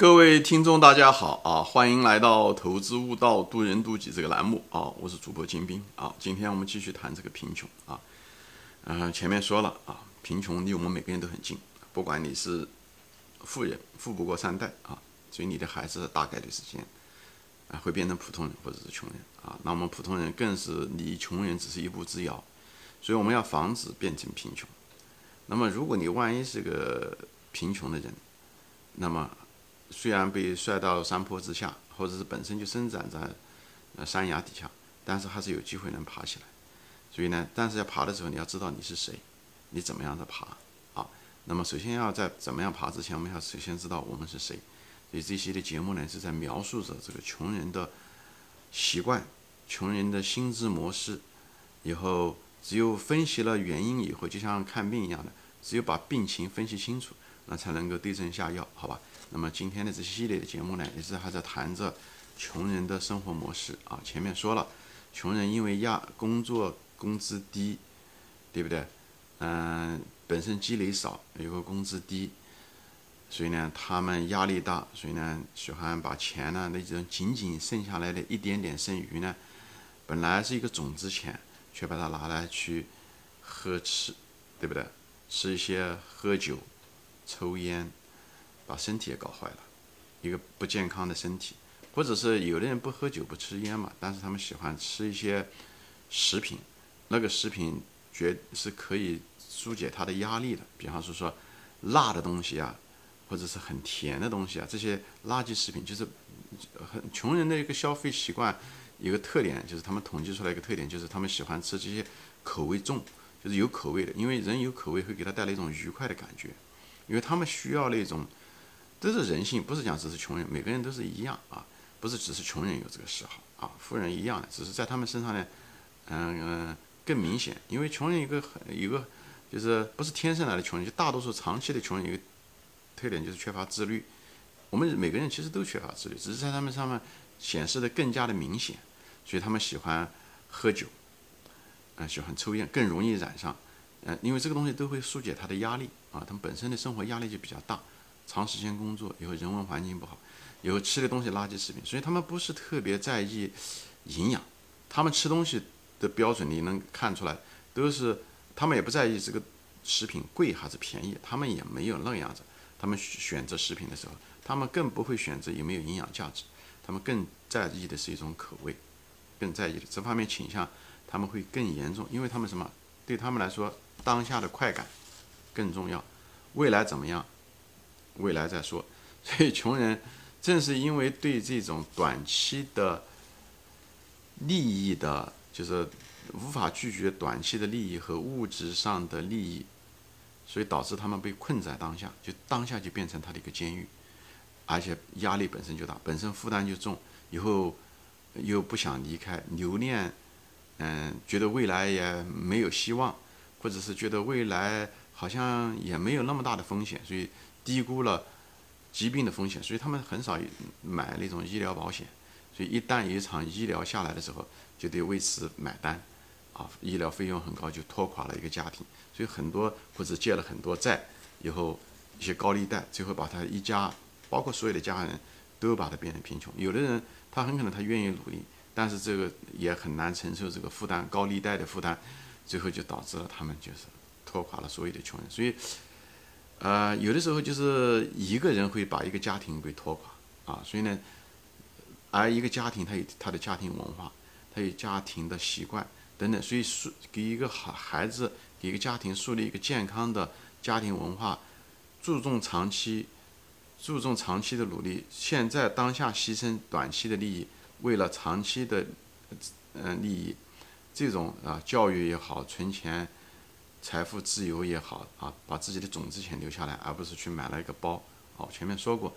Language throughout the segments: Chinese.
各位听众，大家好啊！欢迎来到《投资悟道，渡人渡己》这个栏目啊！我是主播金兵啊！今天我们继续谈这个贫穷啊。嗯，前面说了啊，贫穷离我们每个人都很近，不管你是富人，富不过三代啊，所以你的孩子大概率时间啊会变成普通人或者是穷人啊。那我们普通人更是离穷人只是一步之遥，所以我们要防止变成贫穷。那么，如果你万一是个贫穷的人，那么虽然被摔到山坡之下，或者是本身就生长在呃山崖底下，但是还是有机会能爬起来。所以呢，但是要爬的时候，你要知道你是谁，你怎么样的爬啊？那么首先要在怎么样爬之前，我们要首先知道我们是谁。所以这些的节目呢，是在描述着这个穷人的习惯、穷人的心智模式。以后只有分析了原因以后，就像看病一样的，只有把病情分析清楚，那才能够对症下药，好吧？那么今天的这系列的节目呢，也是还在谈着穷人的生活模式啊。前面说了，穷人因为压工作工资低，对不对？嗯，本身积累少，有个工资低，所以呢，他们压力大，所以呢，喜欢把钱呢那种仅仅剩下来的一点点剩余呢，本来是一个种子钱，却把它拿来去喝吃，对不对？吃一些喝酒、抽烟。把身体也搞坏了，一个不健康的身体，或者是有的人不喝酒不吃烟嘛，但是他们喜欢吃一些食品，那个食品绝是可以疏解他的压力的，比方说说辣的东西啊，或者是很甜的东西啊，这些垃圾食品就是很穷人的一个消费习惯，一个特点就是他们统计出来一个特点就是他们喜欢吃这些口味重，就是有口味的，因为人有口味会给他带来一种愉快的感觉，因为他们需要那种。都是人性，不是讲只是穷人，每个人都是一样啊，不是只是穷人有这个嗜好啊，富人一样的，只是在他们身上呢，嗯嗯更明显，因为穷人一个很一个就是不是天生来的穷人，就大多数长期的穷人一个特点就是缺乏自律，我们每个人其实都缺乏自律，只是在他们上面显示的更加的明显，所以他们喜欢喝酒，嗯喜欢抽烟，更容易染上，嗯因为这个东西都会疏解他的压力啊，他们本身的生活压力就比较大。长时间工作以后，人文环境不好，以后吃的东西垃圾食品，所以他们不是特别在意营养。他们吃东西的标准你能看出来，都是他们也不在意这个食品贵还是便宜，他们也没有那样子。他们选择食品的时候，他们更不会选择有没有营养价值，他们更在意的是一种口味，更在意的这方面倾向，他们会更严重，因为他们什么？对他们来说，当下的快感更重要，未来怎么样？未来再说，所以穷人正是因为对这种短期的利益的，就是无法拒绝短期的利益和物质上的利益，所以导致他们被困在当下，就当下就变成他的一个监狱，而且压力本身就大，本身负担就重，以后又不想离开，留恋，嗯，觉得未来也没有希望，或者是觉得未来好像也没有那么大的风险，所以。低估了疾病的风险，所以他们很少买那种医疗保险。所以一旦有一场医疗下来的时候，就得为此买单，啊，医疗费用很高，就拖垮了一个家庭。所以很多或者借了很多债以后，一些高利贷，最后把他一家，包括所有的家人，都把他变成贫穷。有的人他很可能他愿意努力，但是这个也很难承受这个负担，高利贷的负担，最后就导致了他们就是拖垮了所有的穷人。所以。呃，有的时候就是一个人会把一个家庭给拖垮啊，所以呢，而一个家庭他有他的家庭文化，他有家庭的习惯等等，所以树给一个好孩子，给一个家庭树立一个健康的家庭文化，注重长期，注重长期的努力，现在当下牺牲短期的利益，为了长期的嗯利益，这种啊教育也好，存钱。财富自由也好啊，把自己的种子钱留下来，而不是去买了一个包。好，前面说过，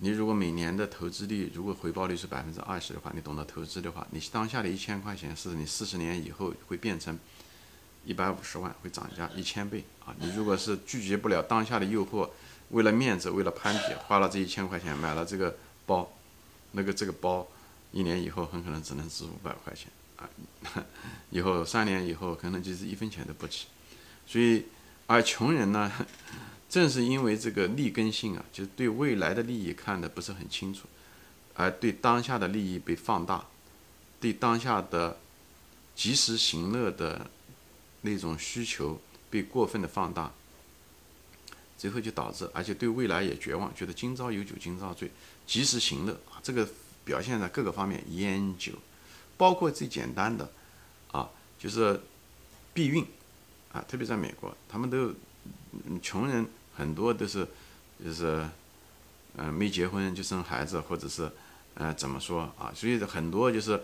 你如果每年的投资率如果回报率是百分之二十的话，你懂得投资的话，你当下的一千块钱是你四十年以后会变成一百五十万，会涨价一千倍啊！你如果是拒绝不了当下的诱惑，为了面子，为了攀比，花了这一千块钱买了这个包，那个这个包一年以后很可能只能值五百块钱。啊，以后三年以后可能就是一分钱都不值，所以而穷人呢，正是因为这个利根性啊，就是对未来的利益看的不是很清楚，而对当下的利益被放大，对当下的及时行乐的那种需求被过分的放大，最后就导致，而且对未来也绝望，觉得今朝有酒今朝醉，及时行乐啊，这个表现在各个方面，烟酒，包括最简单的啊，就是避孕啊，特别在美国，他们都。穷人很多都是，就是，嗯，没结婚就生孩子，或者是，呃，怎么说啊？所以很多就是，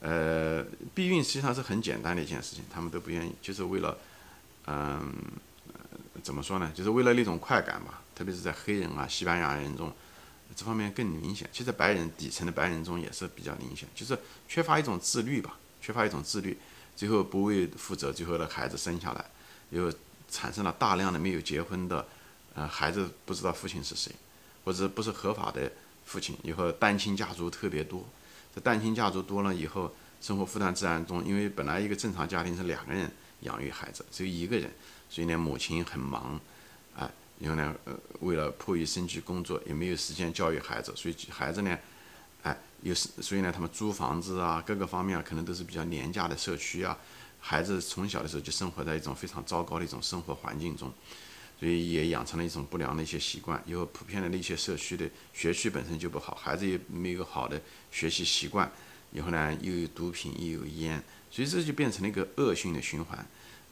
呃，避孕实际上是很简单的一件事情，他们都不愿意，就是为了，嗯，怎么说呢？就是为了那种快感吧。特别是在黑人啊、西班牙人中，这方面更明显。其实白人底层的白人中也是比较明显，就是缺乏一种自律吧，缺乏一种自律，最后不为负责，最后的孩子生下来又。产生了大量的没有结婚的，呃，孩子不知道父亲是谁，或者不是合法的父亲，以后单亲家族特别多。这单亲家族多了以后，生活负担自然重，因为本来一个正常家庭是两个人养育孩子，只有一个人，所以呢，母亲很忙，然后呢，呃，为了迫于生计工作，也没有时间教育孩子，所以孩子呢，哎，又是所以呢，他们租房子啊，各个方面可能都是比较廉价的社区啊。孩子从小的时候就生活在一种非常糟糕的一种生活环境中，所以也养成了一种不良的一些习惯。因为普遍的那些社区的学区本身就不好，孩子也没有好的学习习惯。以后呢，又有毒品，又有烟，所以这就变成了一个恶性的循环。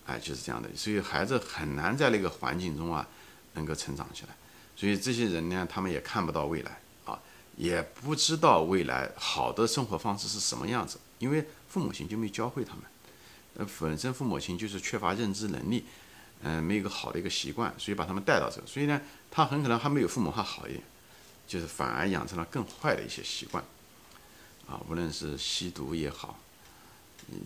哎，就是这样的。所以孩子很难在那个环境中啊能够成长起来。所以这些人呢，他们也看不到未来啊，也不知道未来好的生活方式是什么样子，因为父母亲就没教会他们。呃，本身父母亲就是缺乏认知能力，嗯，没有一个好的一个习惯，所以把他们带到这，所以呢，他很可能还没有父母还好一点，就是反而养成了更坏的一些习惯，啊，无论是吸毒也好，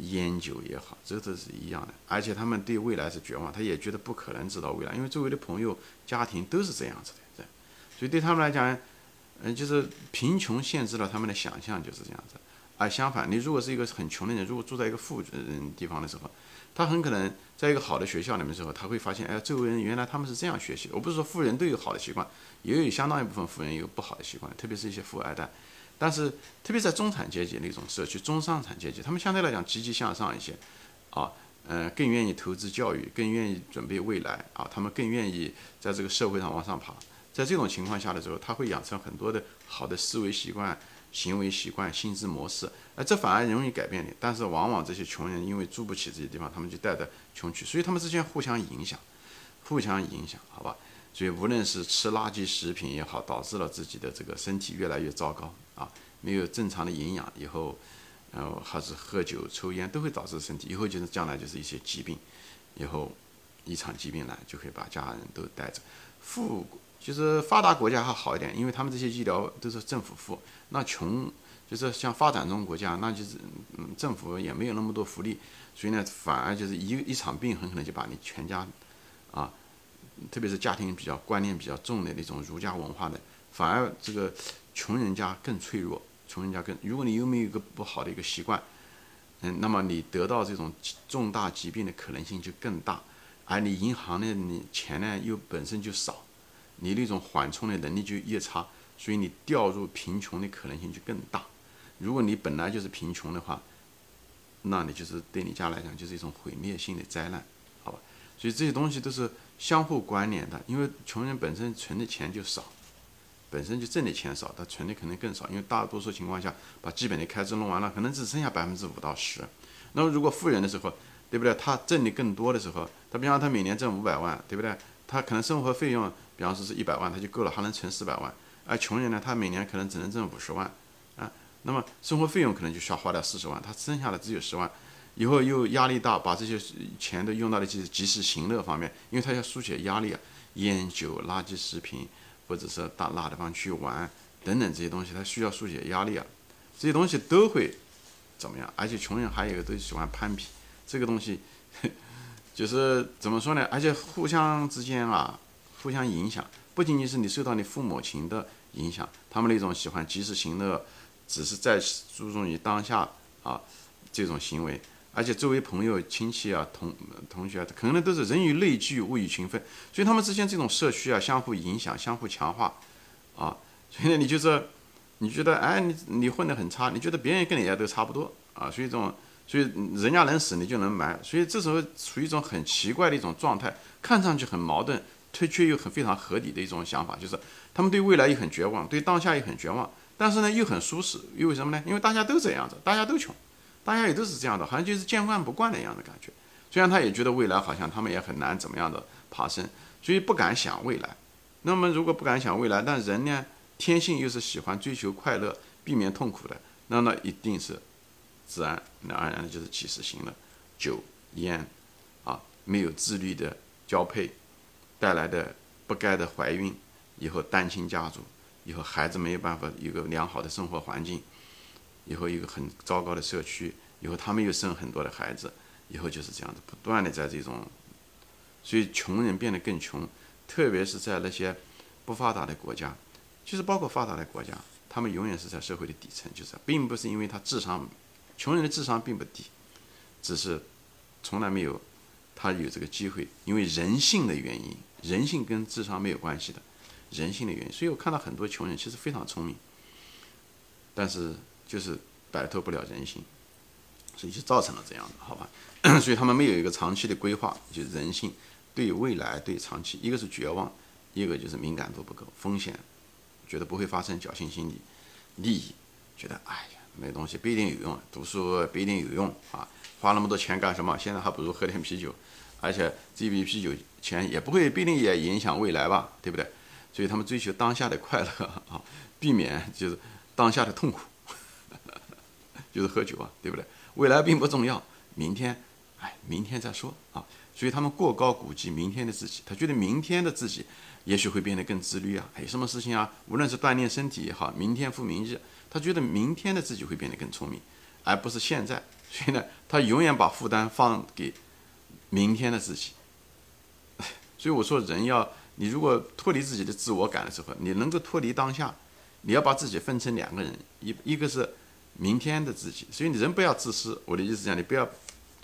烟酒也好，这都是一样的，而且他们对未来是绝望，他也觉得不可能知道未来，因为周围的朋友、家庭都是这样子的，对，所以对他们来讲，嗯，就是贫穷限制了他们的想象，就是这样子。而相反，你如果是一个很穷的人，如果住在一个富人地方的时候，他很可能在一个好的学校里面的时候，他会发现，哎，周围人原来他们是这样学习。我不是说富人都有好的习惯，也有相当一部分富人有不好的习惯，特别是一些富二代。但是，特别在中产阶级那种社区、中上产阶级，他们相对来讲积极向上一些，啊，嗯，更愿意投资教育，更愿意准备未来，啊，他们更愿意在这个社会上往上爬。在这种情况下的时候，他会养成很多的好的思维习惯。行为习惯、心智模式，而，这反而容易改变你。但是往往这些穷人因为住不起这些地方，他们就带着穷去，所以他们之间互相影响，互相影响，好吧？所以无论是吃垃圾食品也好，导致了自己的这个身体越来越糟糕啊，没有正常的营养，以后，然后，还是喝酒、抽烟都会导致身体，以后就是将来就是一些疾病，以后一场疾病来就可以把家人都带着。富就是发达国家还好一点，因为他们这些医疗都是政府付。那穷就是像发展中国家，那就是嗯，政府也没有那么多福利，所以呢，反而就是一一场病很可能就把你全家，啊，特别是家庭比较观念比较重的那种儒家文化的，反而这个穷人家更脆弱，穷人家更，如果你又没有一个不好的一个习惯，嗯，那么你得到这种重大疾病的可能性就更大，而你银行的你钱呢又本身就少，你那种缓冲的能力就越差。所以你掉入贫穷的可能性就更大。如果你本来就是贫穷的话，那你就是对你家来讲就是一种毁灭性的灾难，好吧？所以这些东西都是相互关联的。因为穷人本身存的钱就少，本身就挣的钱少，他存的可能更少。因为大多数情况下，把基本的开支弄完了，可能只剩下百分之五到十。那么如果富人的时候，对不对？他挣的更多的时候，他比方他每年挣五百万，对不对？他可能生活费用，比方说是一百万，他就够了，还能存四百万。而穷人呢，他每年可能只能挣五十万，啊，那么生活费用可能就需要花掉四十万，他剩下的只有十万，以后又压力大，把这些钱都用到了及及时行乐方面，因为他要疏解压力啊，烟酒、垃圾食品，或者是到哪地方去玩等等这些东西，他需要疏解压力啊，这些东西都会怎么样？而且穷人还有一个都喜欢攀比，这个东西就是怎么说呢？而且互相之间啊，互相影响，不仅仅是你受到你父母亲的。影响他们那种喜欢及时行乐，只是在注重于当下啊这种行为，而且周围朋友、亲戚啊、同同学啊，可能都是人以类聚，物以群分，所以他们之间这种社区啊，相互影响、相互强化，啊，所以呢，你就是你觉得，哎，你你混得很差，你觉得别人跟你也都差不多啊，所以这种，所以人家能死，你就能埋，所以这时候处于一种很奇怪的一种状态，看上去很矛盾，却却又很非常合理的一种想法，就是他们对未来也很绝望，对当下也很绝望。但是呢，又很舒适，因为什么呢？因为大家都这样子，大家都穷，大家也都是这样的，好像就是见惯不惯的一样的感觉。虽然他也觉得未来好像他们也很难怎么样的爬升，所以不敢想未来。那么如果不敢想未来，但人呢，天性又是喜欢追求快乐、避免痛苦的，那那一定是自然而然的就是及时行乐、酒烟啊，没有自律的交配带来的不该的怀孕，以后单亲家族。以后孩子没有办法一个良好的生活环境，以后一个很糟糕的社区，以后他们又生很多的孩子，以后就是这样子，不断的在这种，所以穷人变得更穷，特别是在那些不发达的国家，其实包括发达的国家，他们永远是在社会的底层，就是并不是因为他智商，穷人的智商并不低，只是从来没有他有这个机会，因为人性的原因，人性跟智商没有关系的。人性的原因，所以我看到很多穷人其实非常聪明，但是就是摆脱不了人性，所以就造成了这样的，好吧？所以他们没有一个长期的规划，就是人性对未来、对长期，一个是绝望，一个就是敏感度不够，风险觉得不会发生，侥幸心理，利益觉得哎呀，没东西不一定有用，读书不一定有用啊，花那么多钱干什么？现在还不如喝点啤酒，而且这一瓶啤酒钱也不会不一定也影响未来吧，对不对？所以他们追求当下的快乐啊，避免就是当下的痛苦，就是喝酒啊，对不对？未来并不重要，明天，哎，明天再说啊。所以他们过高估计明天的自己，他觉得明天的自己也许会变得更自律啊。哎什么事情啊，无论是锻炼身体也好，明天复明日，他觉得明天的自己会变得更聪明，而不是现在。所以呢，他永远把负担放给明天的自己。所以我说，人要。你如果脱离自己的自我感的时候，你能够脱离当下，你要把自己分成两个人，一一个是明天的自己，所以你人不要自私。我的意思讲，你不要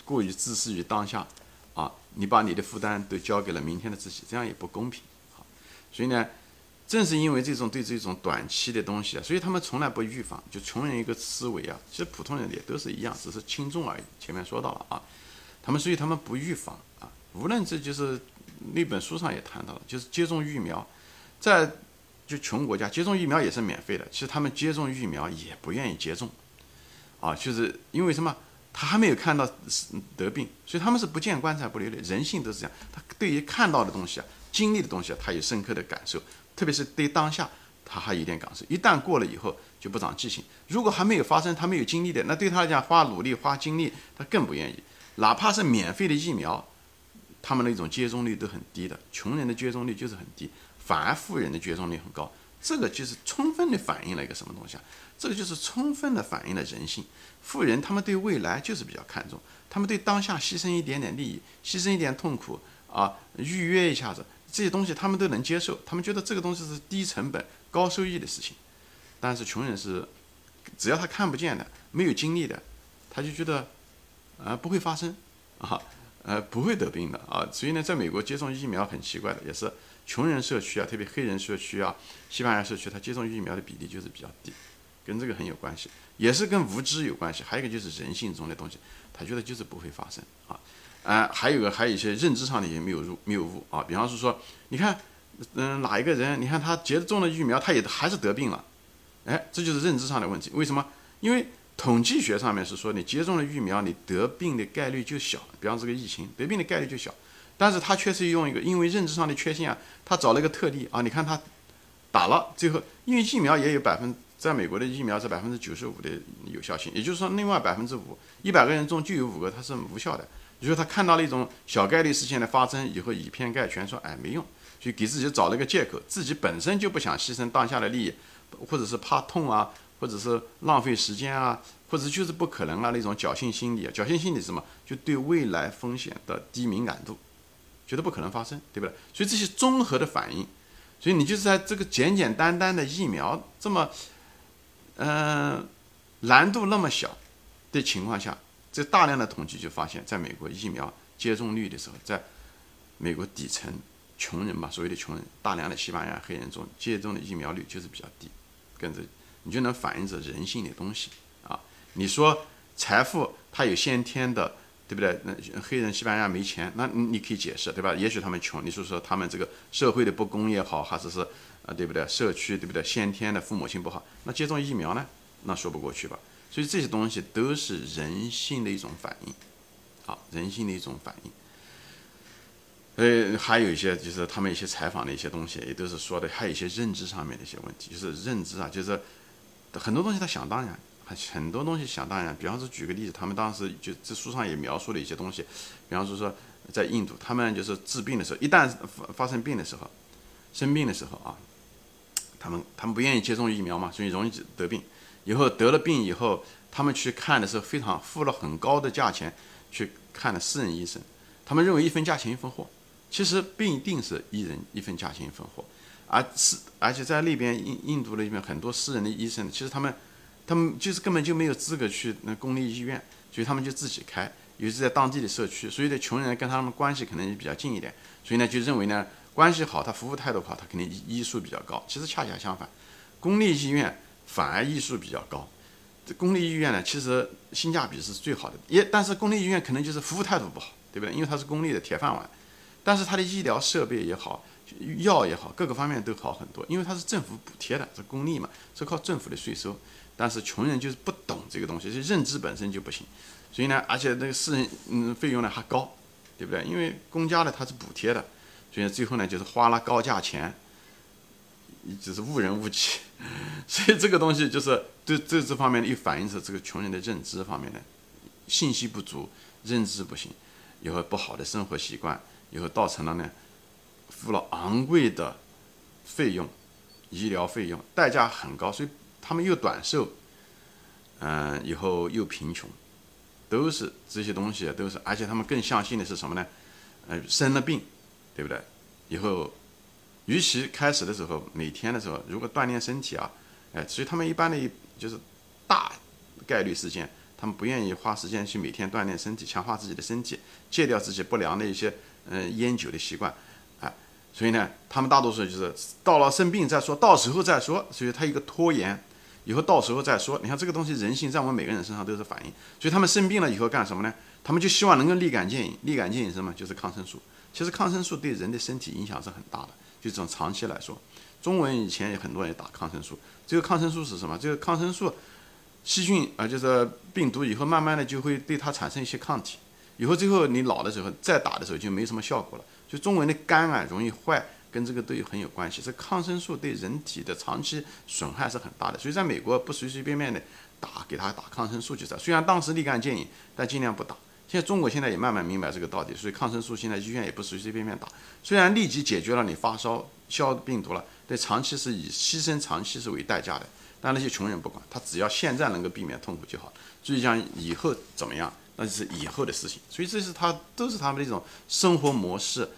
过于自私于当下，啊，你把你的负担都交给了明天的自己，这样也不公平。好，所以呢，正是因为这种对这种短期的东西啊，所以他们从来不预防。就穷人一个思维啊，其实普通人也都是一样，只是轻重而已。前面说到了啊，他们所以他们不预防啊，无论这就是。那本书上也谈到了，就是接种疫苗，在就穷国家接种疫苗也是免费的。其实他们接种疫苗也不愿意接种，啊，就是因为什么？他还没有看到得病，所以他们是不见棺材不流泪。人性都是这样，他对于看到的东西啊、经历的东西啊，他有深刻的感受，特别是对当下他还有点感受。一旦过了以后就不长记性。如果还没有发生，他没有经历的，那对他来讲花努力花精力，他更不愿意。哪怕是免费的疫苗。他们那种接种率都很低的，穷人的接种率就是很低，反而富人的接种率很高。这个就是充分的反映了一个什么东西啊？这个就是充分的反映了人性。富人他们对未来就是比较看重，他们对当下牺牲一点点利益，牺牲一点痛苦啊，预约一下子这些东西他们都能接受，他们觉得这个东西是低成本高收益的事情。但是穷人是，只要他看不见的，没有经历的，他就觉得啊不会发生啊。呃，不会得病的啊，所以呢，在美国接种疫苗很奇怪的，也是穷人社区啊，特别黑人社区啊，西班牙社区，他接种疫苗的比例就是比较低，跟这个很有关系，也是跟无知有关系，还有一个就是人性中的东西，他觉得就是不会发生啊，啊，还有个还有一些认知上的也没有入谬误啊，比方是说，你看，嗯，哪一个人，你看他接种了疫苗，他也还是得病了，哎，这就是认知上的问题，为什么？因为。统计学上面是说，你接种了疫苗，你得病的概率就小。比方这个疫情，得病的概率就小。但是他确实用一个，因为认知上的缺陷啊，他找了一个特例啊。你看他打了，最后因为疫苗也有百分，在美国的疫苗是百分之九十五的有效性，也就是说，另外百分之五，一百个人中就有五个它是无效的。也就是他看到了一种小概率事件的发生以后，以偏概全，说哎没用，所以给自己找了个借口，自己本身就不想牺牲当下的利益，或者是怕痛啊。或者是浪费时间啊，或者就是不可能啊那种侥幸心理啊，侥幸心理是什么？就对未来风险的低敏感度，觉得不可能发生，对不对？所以这些综合的反应，所以你就是在这个简简单单的疫苗这么，嗯，难度那么小的情况下，这大量的统计就发现，在美国疫苗接种率的时候，在美国底层穷人嘛，所谓的穷人，大量的西班牙黑人中接种的疫苗率就是比较低，跟着你就能反映着人性的东西啊。你说财富它有先天的，对不对？那黑人西班牙没钱，那你可以解释，对吧？也许他们穷，你说说他们这个社会的不公也好，还是是啊，对不对？社区对不对？先天的父母亲不好，那接种疫苗呢？那说不过去吧？所以这些东西都是人性的一种反应，啊，人性的一种反应。呃，还有一些就是他们一些采访的一些东西，也都是说的，还有一些认知上面的一些问题，就是认知啊，就是很多东西他想当然，很多东西想当然。比方说举个例子，他们当时就这书上也描述了一些东西，比方说说在印度，他们就是治病的时候，一旦发发生病的时候，生病的时候啊，他们他们不愿意接种疫苗嘛，所以容易得病。以后得了病以后，他们去看的时候，非常付了很高的价钱去看的私人医生。他们认为一分价钱一分货，其实不一定是一人一分价钱一分货，而是而且在那边印印度那边很多私人的医生，其实他们他们就是根本就没有资格去那公立医院，所以他们就自己开，尤其是在当地的社区，所以呢穷人跟他们关系可能也比较近一点，所以呢就认为呢关系好，他服务态度好，他肯定医术比较高。其实恰恰相反，公立医院。反而医术比较高，这公立医院呢，其实性价比是最好的。也但是公立医院可能就是服务态度不好，对不对？因为它是公立的铁饭碗，但是它的医疗设备也好，药也好，各个方面都好很多。因为它是政府补贴的，是公立嘛，是靠政府的税收。但是穷人就是不懂这个东西，就认知本身就不行。所以呢，而且那个私人嗯费用呢还高，对不对？因为公家的它是补贴的，所以最后呢就是花了高价钱。只是误人误己，所以这个东西就是对这这方面的，又反映出这个穷人的认知方面的信息不足，认知不行，以后不好的生活习惯，以后造成了呢，付了昂贵的费用，医疗费用代价很高，所以他们又短寿，嗯，以后又贫穷，都是这些东西都是，而且他们更相信的是什么呢？呃，生了病，对不对？以后。与其开始的时候，每天的时候，如果锻炼身体啊，哎，所以他们一般的，就是大概率事件，他们不愿意花时间去每天锻炼身体，强化自己的身体，戒掉自己不良的一些嗯烟酒的习惯，哎，所以呢，他们大多数就是到了生病再说，到时候再说，所以他一个拖延，以后到时候再说。你看这个东西，人性在我们每个人身上都是反映，所以他们生病了以后干什么呢？他们就希望能够立竿见影，立竿见影什么？就是抗生素。其实抗生素对人的身体影响是很大的。就这种长期来说，中文以前有很多人打抗生素。这个抗生素是什么？这个抗生素，细菌啊，就是病毒，以后慢慢的就会对它产生一些抗体。以后最后你老的时候再打的时候就没什么效果了。就中文的肝啊容易坏，跟这个都有很有关系。这抗生素对人体的长期损害是很大的，所以在美国不随随便便的打给他打抗生素就是。虽然当时立竿见影，但尽量不打。现在中国现在也慢慢明白这个道理，所以抗生素现在医院也不随随便便打。虽然立即解决了你发烧消病毒了，但长期是以牺牲长期是为代价的。但那些穷人不管，他只要现在能够避免痛苦就好。至于讲以后怎么样，那就是以后的事情。所以这是他都是他们的一种生活模式，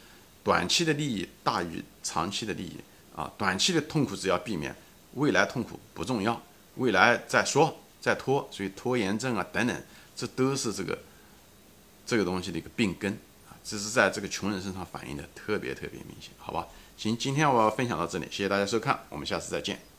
短期的利益大于长期的利益啊。短期的痛苦只要避免，未来痛苦不重要，未来再说再拖。所以拖延症啊等等，这都是这个。这个东西的一个病根啊，这是在这个穷人身上反映的特别特别明显，好吧？行，今天我要分享到这里，谢谢大家收看，我们下次再见。